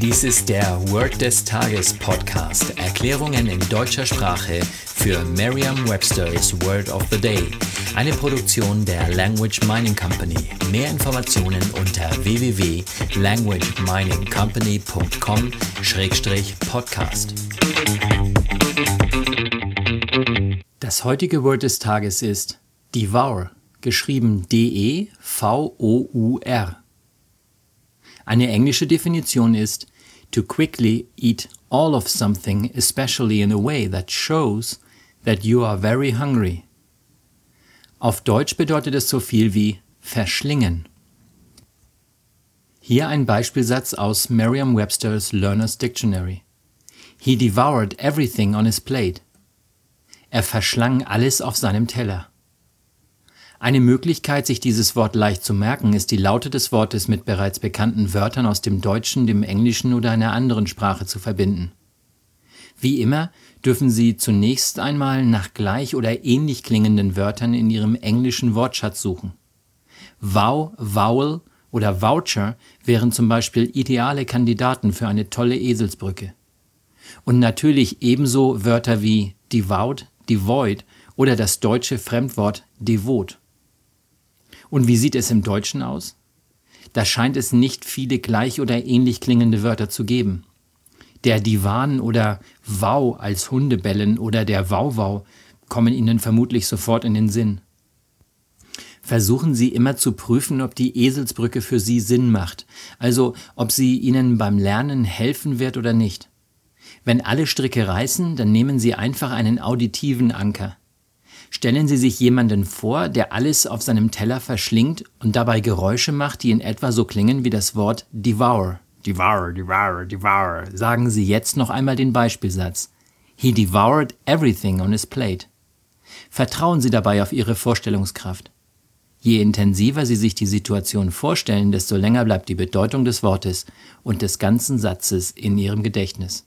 Dies ist der Word des Tages Podcast. Erklärungen in deutscher Sprache für Merriam-Webster's Word of the Day. Eine Produktion der Language Mining Company. Mehr Informationen unter www.languageminingcompany.com-podcast. Das heutige Word des Tages ist Devour, geschrieben D-E-V-O-U-R. Eine englische Definition ist to quickly eat all of something, especially in a way that shows that you are very hungry. Auf Deutsch bedeutet es so viel wie verschlingen. Hier ein Beispielsatz aus Merriam-Webster's Learner's Dictionary. He devoured everything on his plate. Er verschlang alles auf seinem Teller. Eine Möglichkeit, sich dieses Wort leicht zu merken, ist die Laute des Wortes mit bereits bekannten Wörtern aus dem Deutschen, dem Englischen oder einer anderen Sprache zu verbinden. Wie immer dürfen Sie zunächst einmal nach gleich oder ähnlich klingenden Wörtern in Ihrem englischen Wortschatz suchen. Wow, Vowel oder Voucher wären zum Beispiel ideale Kandidaten für eine tolle Eselsbrücke. Und natürlich ebenso Wörter wie devout, devoid oder das deutsche Fremdwort devot. Und wie sieht es im Deutschen aus? Da scheint es nicht viele gleich oder ähnlich klingende Wörter zu geben. Der Divan oder Wow als Hundebellen oder der Wauwau kommen Ihnen vermutlich sofort in den Sinn. Versuchen Sie immer zu prüfen, ob die Eselsbrücke für Sie Sinn macht, also ob sie Ihnen beim Lernen helfen wird oder nicht. Wenn alle Stricke reißen, dann nehmen Sie einfach einen auditiven Anker. Stellen Sie sich jemanden vor, der alles auf seinem Teller verschlingt und dabei Geräusche macht, die in etwa so klingen wie das Wort devour. Devour, devour, devour. Sagen Sie jetzt noch einmal den Beispielsatz. He devoured everything on his plate. Vertrauen Sie dabei auf Ihre Vorstellungskraft. Je intensiver Sie sich die Situation vorstellen, desto länger bleibt die Bedeutung des Wortes und des ganzen Satzes in Ihrem Gedächtnis.